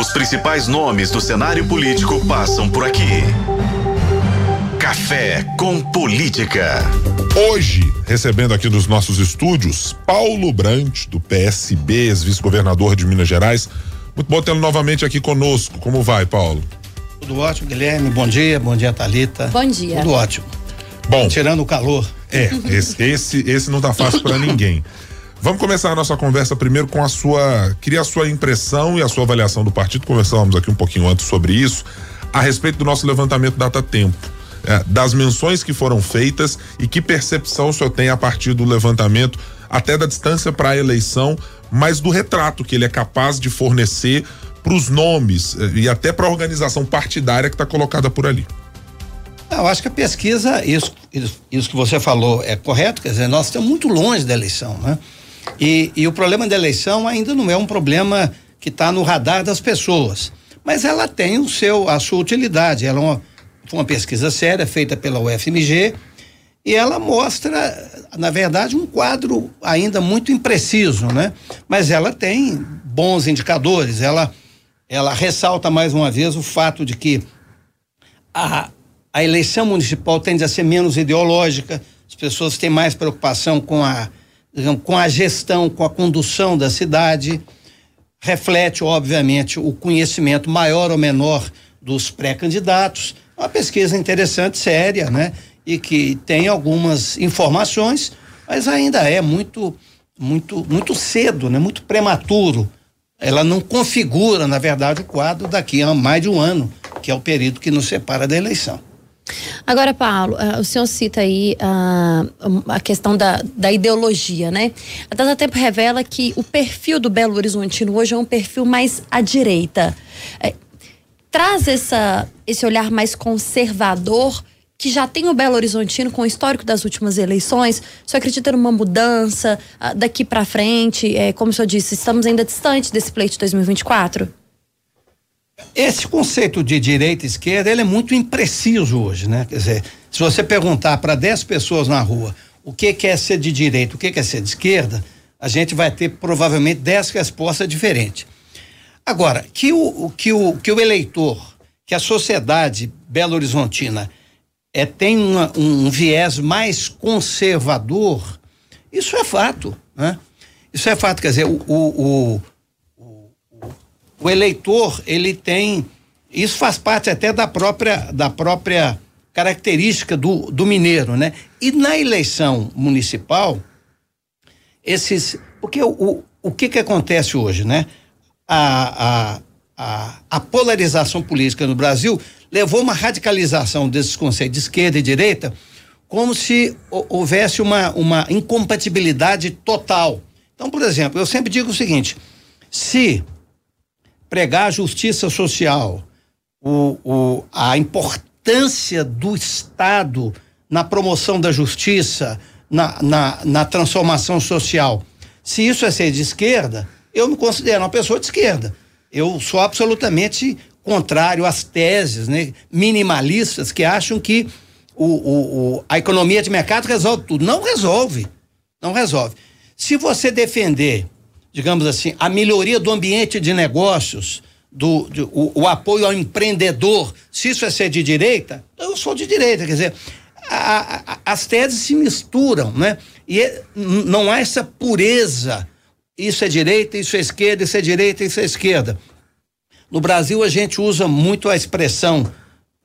Os principais nomes do cenário político passam por aqui. Café com Política. Hoje, recebendo aqui nos nossos estúdios, Paulo Brant, do PSB, ex-vice-governador de Minas Gerais. Muito bom tê-lo novamente aqui conosco. Como vai, Paulo? Tudo ótimo, Guilherme. Bom dia, bom dia, Talita. Bom dia. Tudo ótimo. Bom. Tirando o calor. É, esse, esse, esse não tá fácil para ninguém. Vamos começar a nossa conversa primeiro com a sua. Queria a sua impressão e a sua avaliação do partido. Conversávamos aqui um pouquinho antes sobre isso, a respeito do nosso levantamento data tempo. É, das menções que foram feitas e que percepção o senhor tem a partir do levantamento, até da distância para a eleição, mas do retrato que ele é capaz de fornecer para os nomes eh, e até para a organização partidária que está colocada por ali. Eu acho que a pesquisa, isso, isso, isso, que você falou é correto, quer dizer, nós estamos muito longe da eleição, né? E, e o problema da eleição ainda não é um problema que está no radar das pessoas, mas ela tem o seu, a sua utilidade. Ela é uma, uma pesquisa séria feita pela UFMG e ela mostra, na verdade, um quadro ainda muito impreciso, né? Mas ela tem bons indicadores. Ela, ela ressalta mais uma vez o fato de que a, a eleição municipal tende a ser menos ideológica, as pessoas têm mais preocupação com a, com a gestão, com a condução da cidade. Reflete, obviamente, o conhecimento maior ou menor dos pré-candidatos. Uma pesquisa interessante, séria, né? E que tem algumas informações, mas ainda é muito, muito, muito cedo, né? Muito prematuro. Ela não configura, na verdade, o quadro daqui a mais de um ano, que é o período que nos separa da eleição. Agora, Paulo, uh, o senhor cita aí uh, a questão da, da ideologia, né? A Data Tempo revela que o perfil do Belo Horizontino hoje é um perfil mais à direita. É, traz essa, esse olhar mais conservador que já tem o Belo Horizontino com o histórico das últimas eleições, senhor acredita numa mudança uh, daqui para frente? É, como o senhor disse, estamos ainda distantes desse pleito de 2024? Esse conceito de direita e esquerda ele é muito impreciso hoje, né? Quer dizer, se você perguntar para 10 pessoas na rua o que, que é ser de direita, o que, que é ser de esquerda, a gente vai ter provavelmente 10 respostas diferentes. Agora, que o, que o, que o eleitor, que a sociedade belo-horizontina é, tem uma, um viés mais conservador, isso é fato, né? Isso é fato, quer dizer, o, o, o eleitor ele tem isso faz parte até da própria da própria característica do, do mineiro, né? E na eleição municipal esses porque o, o, o que que acontece hoje, né? A, a, a, a polarização política no Brasil levou uma radicalização desses conceitos de esquerda e direita como se houvesse uma, uma incompatibilidade total. Então, por exemplo, eu sempre digo o seguinte: se pregar a justiça social, o, o, a importância do Estado na promoção da justiça, na, na, na transformação social. Se isso é ser de esquerda, eu me considero uma pessoa de esquerda. Eu sou absolutamente contrário às teses né, minimalistas que acham que o, o, o, a economia de mercado resolve tudo. Não resolve. Não resolve. Se você defender digamos assim, a melhoria do ambiente de negócios, do, do o, o, apoio ao empreendedor, se isso é ser de direita, eu sou de direita, quer dizer, a, a, as teses se misturam, né? E é, não há essa pureza. Isso é direita, isso é esquerda, isso é direita, isso é esquerda. No Brasil a gente usa muito a expressão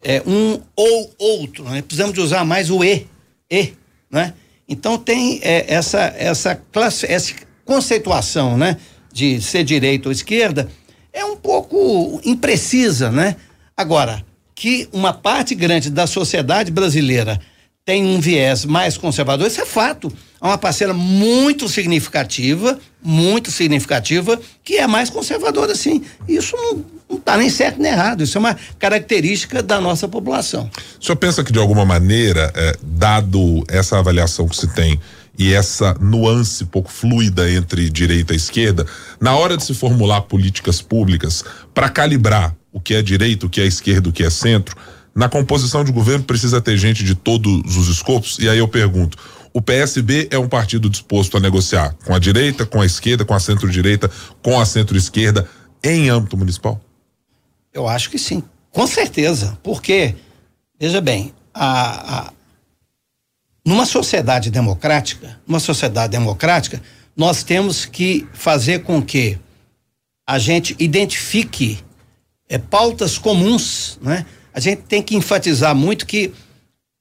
é, um ou outro, né? Precisamos de usar mais o e, e, né? Então tem é, essa essa classe, essa conceituação, né, de ser direita ou esquerda é um pouco imprecisa, né? Agora, que uma parte grande da sociedade brasileira tem um viés mais conservador, isso é fato. Há uma parcela muito significativa, muito significativa, que é mais conservadora, sim. Isso não está nem certo nem errado, isso é uma característica da nossa população. O senhor pensa que, de alguma maneira, é, dado essa avaliação que se tem e essa nuance pouco fluida entre direita e esquerda, na hora de se formular políticas públicas para calibrar o que é direita, o que é esquerda, o que é centro, na composição de governo precisa ter gente de todos os escopos. E aí eu pergunto: o PSB é um partido disposto a negociar com a direita, com a esquerda, com a centro-direita, com a centro-esquerda em âmbito municipal? Eu acho que sim, com certeza. Porque, veja bem, a, a, numa sociedade democrática, numa sociedade democrática, nós temos que fazer com que a gente identifique é, pautas comuns, né? A gente tem que enfatizar muito que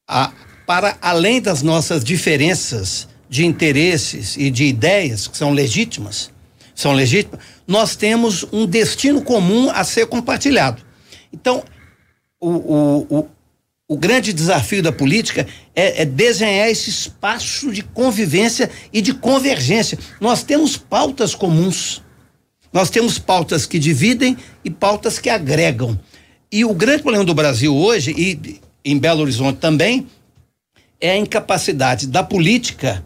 a, para além das nossas diferenças de interesses e de ideias que são legítimas, são legítimas, nós temos um destino comum a ser compartilhado. Então, o, o, o, o grande desafio da política é, é, desenhar esse espaço de convivência e de convergência. Nós temos pautas comuns. Nós temos pautas que dividem e pautas que agregam. E o grande problema do Brasil hoje, e em Belo Horizonte também, é a incapacidade da política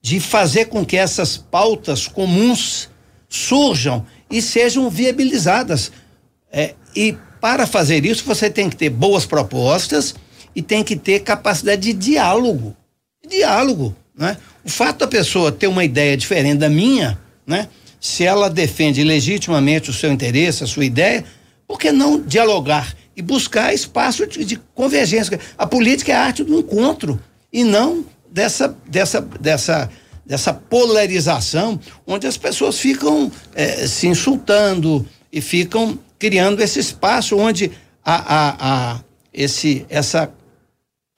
de fazer com que essas pautas comuns surjam e sejam viabilizadas. É, e para fazer isso, você tem que ter boas propostas e tem que ter capacidade de diálogo. Diálogo, né? O fato da pessoa ter uma ideia diferente da minha, né? Se ela defende legitimamente o seu interesse, a sua ideia, por que não dialogar e buscar espaço de, de convergência? A política é a arte do encontro e não dessa dessa dessa dessa polarização onde as pessoas ficam eh, se insultando e ficam criando esse espaço onde a, a, a esse essa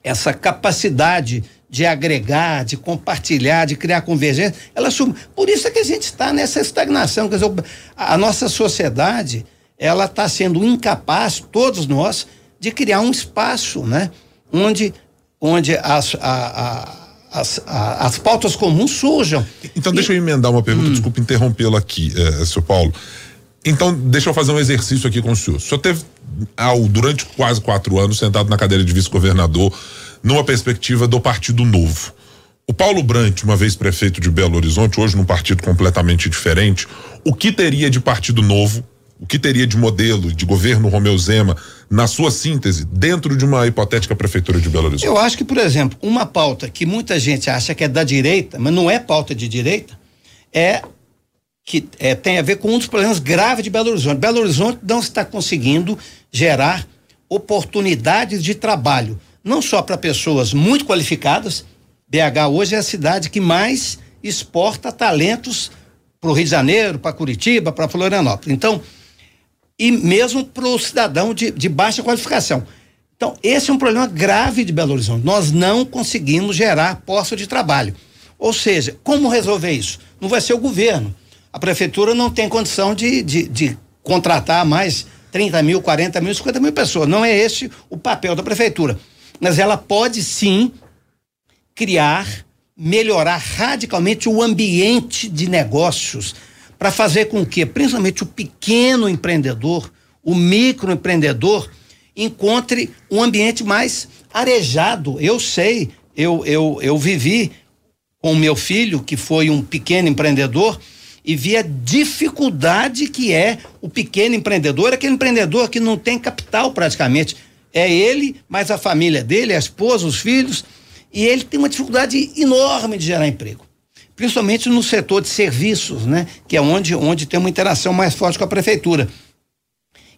essa capacidade de agregar, de compartilhar, de criar convergência, ela suma. Por isso é que a gente está nessa estagnação. Quer dizer, a nossa sociedade, ela está sendo incapaz, todos nós, de criar um espaço, né? Onde, onde as, a, a, as, a, as pautas comuns surjam. Então, deixa eu emendar uma pergunta, hum. desculpa interrompê-lo aqui, eh, senhor Paulo. Então, deixa eu fazer um exercício aqui com o senhor. O senhor teve, ao, durante quase quatro anos, sentado na cadeira de vice-governador, numa perspectiva do Partido Novo. O Paulo Brant, uma vez prefeito de Belo Horizonte, hoje num partido completamente diferente, o que teria de Partido Novo, o que teria de modelo de governo Romeu Zema, na sua síntese, dentro de uma hipotética prefeitura de Belo Horizonte? Eu acho que, por exemplo, uma pauta que muita gente acha que é da direita, mas não é pauta de direita, é que é, tem a ver com um dos problemas graves de Belo Horizonte. Belo Horizonte não está conseguindo gerar oportunidades de trabalho, não só para pessoas muito qualificadas. BH hoje é a cidade que mais exporta talentos para o Rio de Janeiro, para Curitiba, para Florianópolis. Então, e mesmo para o cidadão de, de baixa qualificação. Então, esse é um problema grave de Belo Horizonte. Nós não conseguimos gerar postos de trabalho. Ou seja, como resolver isso? Não vai ser o governo a prefeitura não tem condição de, de, de contratar mais 30 mil, 40 mil, 50 mil pessoas. Não é esse o papel da prefeitura. Mas ela pode sim criar, melhorar radicalmente o ambiente de negócios para fazer com que, principalmente o pequeno empreendedor, o microempreendedor, encontre um ambiente mais arejado. Eu sei, eu, eu, eu vivi com o meu filho, que foi um pequeno empreendedor, e via a dificuldade que é o pequeno empreendedor, aquele empreendedor que não tem capital praticamente. É ele, mais a família dele, a esposa, os filhos, e ele tem uma dificuldade enorme de gerar emprego. Principalmente no setor de serviços, né? Que é onde, onde tem uma interação mais forte com a prefeitura.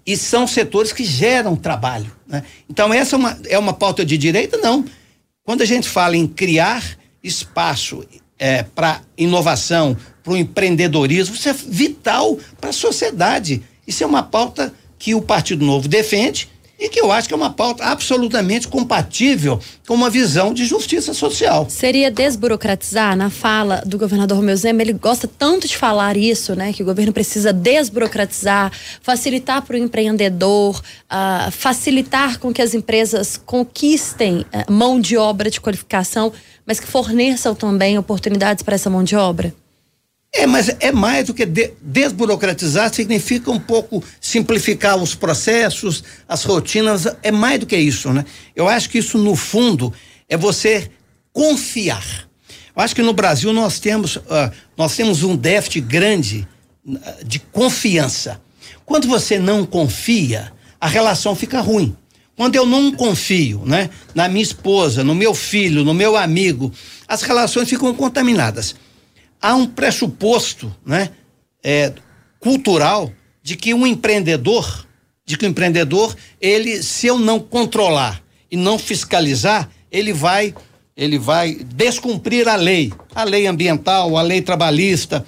E são setores que geram trabalho. Né? Então, essa é uma, é uma pauta de direita? Não. Quando a gente fala em criar espaço é, para inovação, para o empreendedorismo, isso é vital para a sociedade. Isso é uma pauta que o Partido Novo defende e que eu acho que é uma pauta absolutamente compatível com uma visão de justiça social. Seria desburocratizar na fala do governador Romeu Zema, ele gosta tanto de falar isso, né, que o governo precisa desburocratizar, facilitar para o empreendedor, uh, facilitar com que as empresas conquistem uh, mão de obra de qualificação, mas que forneçam também oportunidades para essa mão de obra. É, mas é mais do que de, desburocratizar, significa um pouco simplificar os processos, as rotinas, é mais do que isso, né? Eu acho que isso, no fundo, é você confiar. Eu acho que no Brasil nós temos, uh, nós temos um déficit grande uh, de confiança. Quando você não confia, a relação fica ruim. Quando eu não confio, né, na minha esposa, no meu filho, no meu amigo, as relações ficam contaminadas há um pressuposto né, é, cultural de que um empreendedor de que o empreendedor, ele, se eu não controlar e não fiscalizar, ele vai ele vai descumprir a lei, a lei ambiental, a lei trabalhista.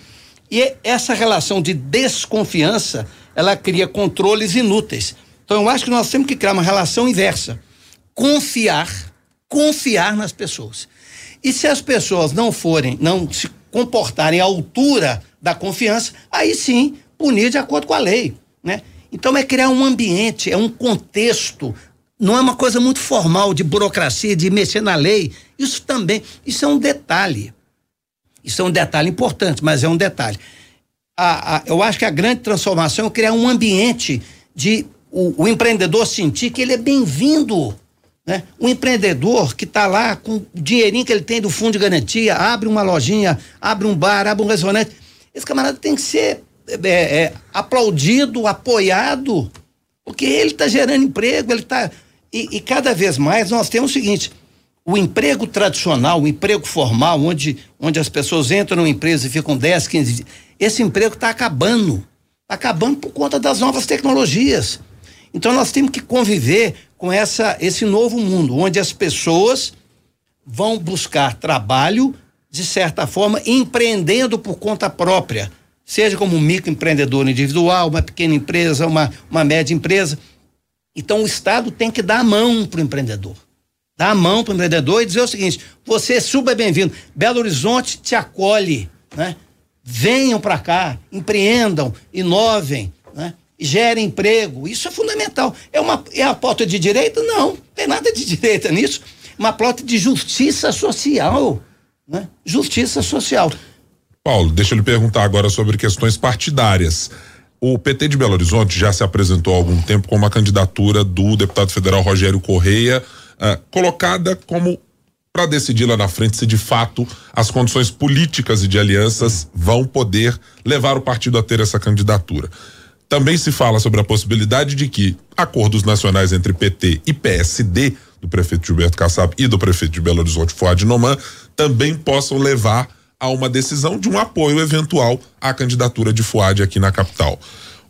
E essa relação de desconfiança, ela cria controles inúteis. Então eu acho que nós temos que criar uma relação inversa. Confiar, confiar nas pessoas. E se as pessoas não forem, não se comportarem à altura da confiança, aí sim punir de acordo com a lei, né? Então é criar um ambiente, é um contexto, não é uma coisa muito formal de burocracia, de mexer na lei. Isso também, isso é um detalhe. Isso é um detalhe importante, mas é um detalhe. A, a, eu acho que a grande transformação é criar um ambiente de o, o empreendedor sentir que ele é bem-vindo. Né? Um empreendedor que está lá com o dinheirinho que ele tem do fundo de garantia, abre uma lojinha, abre um bar, abre um restaurante. Esse camarada tem que ser é, é, aplaudido, apoiado, porque ele está gerando emprego, ele está. E, e, cada vez mais nós temos o seguinte: o emprego tradicional, o emprego formal, onde, onde as pessoas entram numa empresa e ficam 10, 15 dias, esse emprego está acabando. Está acabando por conta das novas tecnologias. Então nós temos que conviver com essa, esse novo mundo, onde as pessoas vão buscar trabalho, de certa forma, empreendendo por conta própria seja como um microempreendedor individual, uma pequena empresa, uma, uma média empresa. Então o Estado tem que dar a mão para o empreendedor. Dar a mão para o empreendedor e dizer o seguinte: você é super bem-vindo. Belo Horizonte te acolhe, né? Venham para cá, empreendam, inovem, gerem emprego. Isso é fundamental. É uma é a pauta de direita? Não, tem nada de direita nisso. Uma pauta de justiça social, né? Justiça social. Paulo, deixa eu lhe perguntar agora sobre questões partidárias. O PT de Belo Horizonte já se apresentou há algum tempo com uma candidatura do deputado federal Rogério Correia, uh, colocada como para decidir lá na frente se de fato as condições políticas e de alianças vão poder levar o partido a ter essa candidatura. Também se fala sobre a possibilidade de que acordos nacionais entre PT e PSD, do prefeito Gilberto Kassab e do prefeito de Belo Horizonte, Fuad Noman, também possam levar a uma decisão de um apoio eventual à candidatura de Fuad aqui na capital.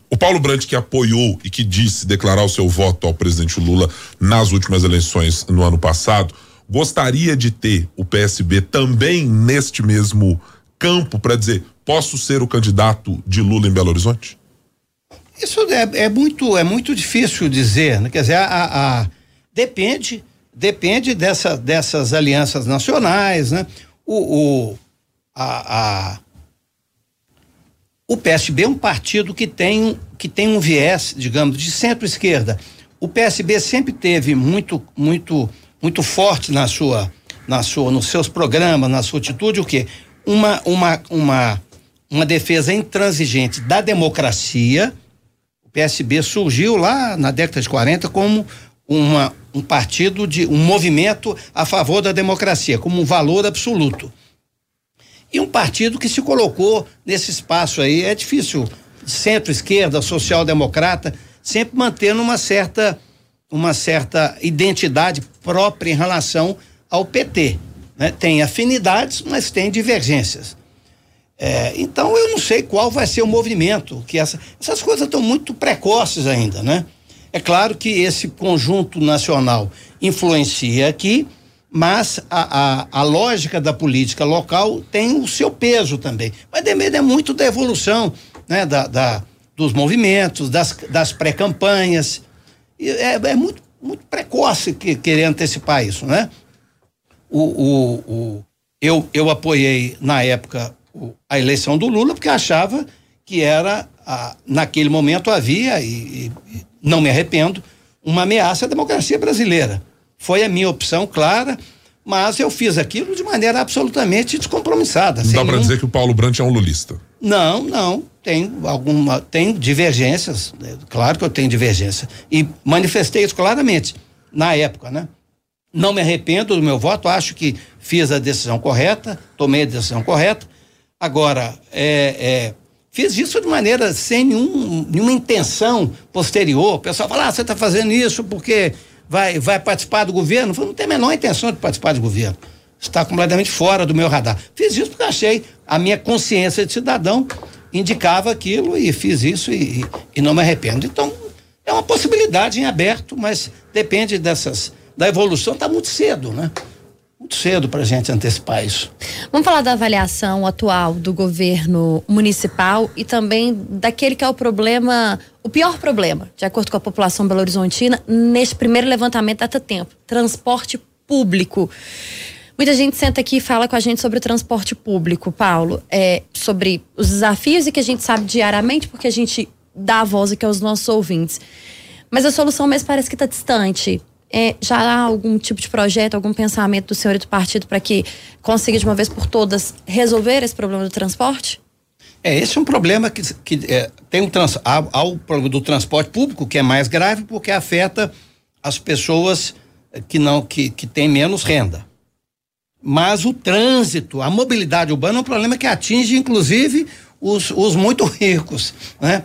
O Paulo Brandt, que apoiou e que disse declarar o seu voto ao presidente Lula nas últimas eleições no ano passado, gostaria de ter o PSB também neste mesmo campo para dizer: posso ser o candidato de Lula em Belo Horizonte? Isso é, é muito é muito difícil dizer, né? quer dizer, a, a, depende depende dessa, dessas alianças nacionais, né? O, o, a, a o PSB é um partido que tem, que tem um viés, digamos, de centro-esquerda. O PSB sempre teve muito, muito, muito forte na sua, na sua, nos seus programas, na sua atitude, o quê? Uma, uma, uma, uma defesa intransigente da democracia. PSB surgiu lá na década de 40 como uma, um partido de um movimento a favor da democracia, como um valor absoluto e um partido que se colocou nesse espaço aí. É difícil, centro-esquerda, social-democrata, sempre mantendo uma certa, uma certa identidade própria em relação ao PT. Né? Tem afinidades, mas tem divergências. É, então eu não sei qual vai ser o movimento, que essa, essas coisas estão muito precoces ainda, né? É claro que esse conjunto nacional influencia aqui, mas a, a, a, lógica da política local tem o seu peso também. Mas depende é muito da evolução, né, da, da dos movimentos, das, das pré-campanhas. É, é, muito, muito precoce que, querer antecipar isso, né? O, o, o, eu, eu apoiei na época a eleição do Lula porque achava que era, a, naquele momento havia, e, e não me arrependo, uma ameaça à democracia brasileira. Foi a minha opção clara, mas eu fiz aquilo de maneira absolutamente descompromissada. Não dá para nenhum... dizer que o Paulo Brandt é um lulista. Não, não. Tem alguma. Tem divergências. Né? Claro que eu tenho divergência. E manifestei isso claramente na época, né? Não me arrependo do meu voto, acho que fiz a decisão correta, tomei a decisão correta. Agora, é, é, fiz isso de maneira sem nenhum, nenhuma intenção posterior. O pessoal fala, ah, você está fazendo isso porque vai, vai participar do governo? Eu não tenho a menor intenção de participar do governo. Está completamente fora do meu radar. Fiz isso porque achei a minha consciência de cidadão indicava aquilo e fiz isso e, e não me arrependo. Então, é uma possibilidade em aberto, mas depende dessas da evolução. Está muito cedo, né? Muito cedo para a gente antecipar isso. Vamos falar da avaliação atual do governo municipal e também daquele que é o problema, o pior problema, de acordo com a população belo-horizontina, neste primeiro levantamento data tempo, transporte público. Muita gente senta aqui e fala com a gente sobre o transporte público, Paulo, é, sobre os desafios e que a gente sabe diariamente, porque a gente dá a voz aqui aos nossos ouvintes. Mas a solução mesmo parece que está distante. É, já há algum tipo de projeto, algum pensamento do senhor e do partido para que consiga de uma vez por todas resolver esse problema do transporte? É, esse é um problema que, que é, tem um trans, há, há o problema do transporte público que é mais grave porque afeta as pessoas que não que, que têm menos renda. Mas o trânsito, a mobilidade urbana é um problema que atinge, inclusive, os, os muito ricos, né?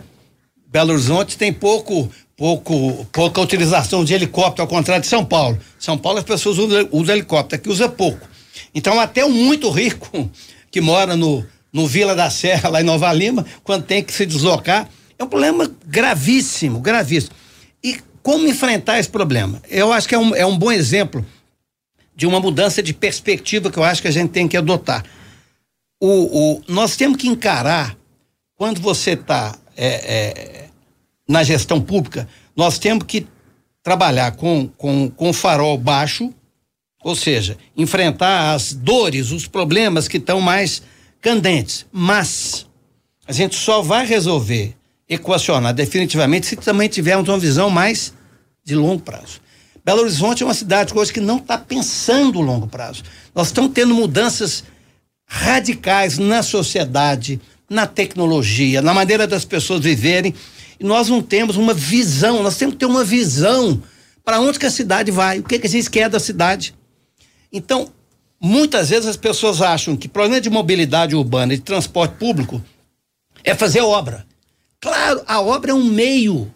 Belo Horizonte tem pouco, pouco, pouca utilização de helicóptero, ao contrário de São Paulo. São Paulo as pessoas usam, usam helicóptero, aqui usa pouco. Então até o muito rico que mora no, no Vila da Serra, lá em Nova Lima, quando tem que se deslocar, é um problema gravíssimo, gravíssimo. E como enfrentar esse problema? Eu acho que é um, é um bom exemplo de uma mudança de perspectiva que eu acho que a gente tem que adotar. O, o nós temos que encarar, quando você está é, é, na gestão pública, nós temos que trabalhar com, com, com farol baixo, ou seja, enfrentar as dores, os problemas que estão mais candentes. Mas a gente só vai resolver, equacionar definitivamente se também tivermos uma visão mais de longo prazo. Belo Horizonte é uma cidade hoje que não está pensando longo prazo. Nós estamos tendo mudanças radicais na sociedade, na tecnologia, na maneira das pessoas viverem. Nós não temos uma visão, nós temos que ter uma visão para onde que a cidade vai, o que, que a gente quer da cidade. Então, muitas vezes as pessoas acham que problema de mobilidade urbana e de transporte público é fazer obra. Claro, a obra é um meio.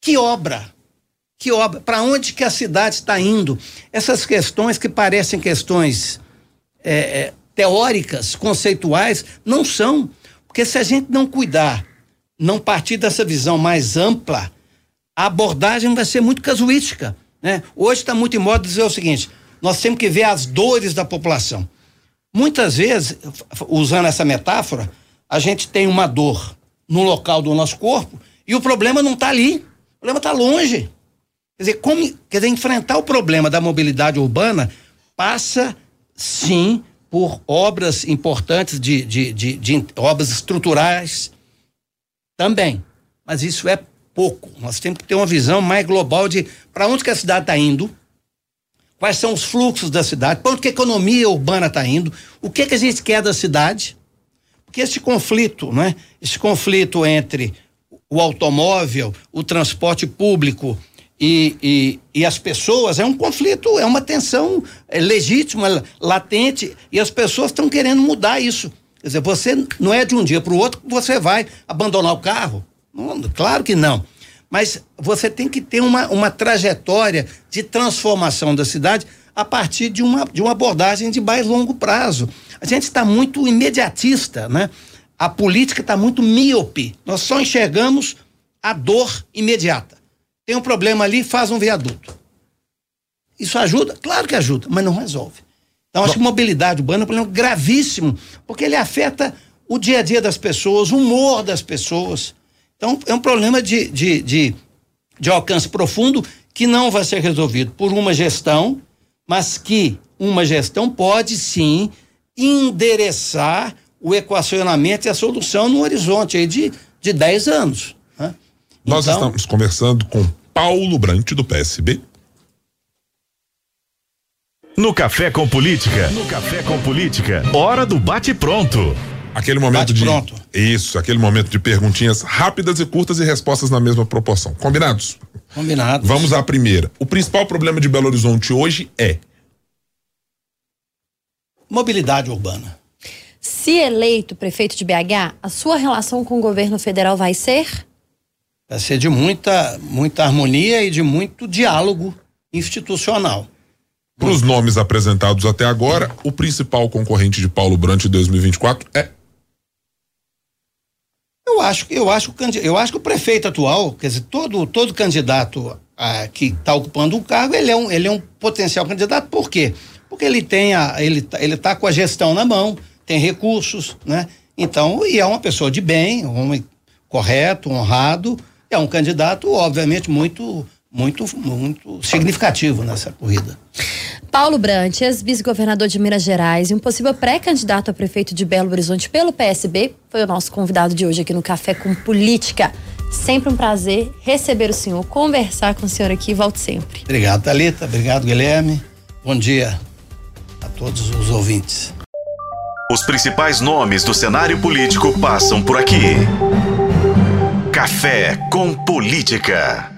Que obra? que obra, para onde que a cidade está indo. Essas questões que parecem questões é, teóricas, conceituais, não são. Porque se a gente não cuidar, não partir dessa visão mais ampla, a abordagem vai ser muito casuística. Né? Hoje está muito em moda dizer o seguinte: nós temos que ver as dores da população. Muitas vezes, usando essa metáfora, a gente tem uma dor no local do nosso corpo e o problema não está ali, o problema está longe. Quer dizer, como, quer dizer, enfrentar o problema da mobilidade urbana passa, sim, por obras importantes de, de, de, de obras estruturais também. Mas isso é pouco. Nós temos que ter uma visão mais global de para onde que a cidade está indo, quais são os fluxos da cidade, para onde que a economia urbana está indo, o que que a gente quer da cidade. Porque esse conflito, né? Esse conflito entre o automóvel, o transporte público, e, e, e, as pessoas, é um conflito, é uma tensão é legítima, latente, e as pessoas estão querendo mudar isso. Quer dizer, você não é de um dia para o outro que você vai abandonar o carro. Não, claro que não. Mas você tem que ter uma, uma trajetória de transformação da cidade a partir de uma, de uma abordagem de mais longo prazo. A gente está muito imediatista, né? A política está muito míope. Nós só enxergamos a dor imediata tem um problema ali, faz um viaduto. Isso ajuda? Claro que ajuda, mas não resolve. Então, acho que mobilidade urbana é um problema gravíssimo, porque ele afeta o dia a dia das pessoas, o humor das pessoas. Então, é um problema de, de, de, de alcance profundo que não vai ser resolvido por uma gestão, mas que uma gestão pode sim endereçar o equacionamento e a solução no horizonte aí de, de 10 anos. Né? Nós então, estamos conversando com Paulo Brant, do PSB. No Café com Política. No Café com Política. Hora do bate-pronto. Aquele momento bate de. Pronto. Isso, aquele momento de perguntinhas rápidas e curtas e respostas na mesma proporção. Combinados? Combinados. Vamos à primeira. O principal problema de Belo Horizonte hoje é. Mobilidade urbana. Se eleito prefeito de BH, a sua relação com o governo federal vai ser? Vai ser de muita, muita harmonia e de muito diálogo institucional. Para os nomes apresentados até agora, o principal concorrente de Paulo Brant em 2024 é? Eu acho, eu acho, eu acho que o prefeito atual, quer dizer, todo, todo candidato ah, que está ocupando um cargo, ele é um, ele é um potencial candidato. Por quê? Porque ele tem a, ele, ele está com a gestão na mão, tem recursos, né? Então, e é uma pessoa de bem, um homem correto, honrado, é um candidato, obviamente, muito, muito, muito significativo nessa corrida. Paulo Brant, ex-vice-governador de Minas Gerais e um possível pré-candidato a prefeito de Belo Horizonte pelo PSB, foi o nosso convidado de hoje aqui no Café com Política. Sempre um prazer receber o senhor, conversar com o senhor aqui. Volte sempre. Obrigado, Thalita. Obrigado, Guilherme. Bom dia a todos os ouvintes. Os principais nomes do cenário político passam por aqui. Café com Política.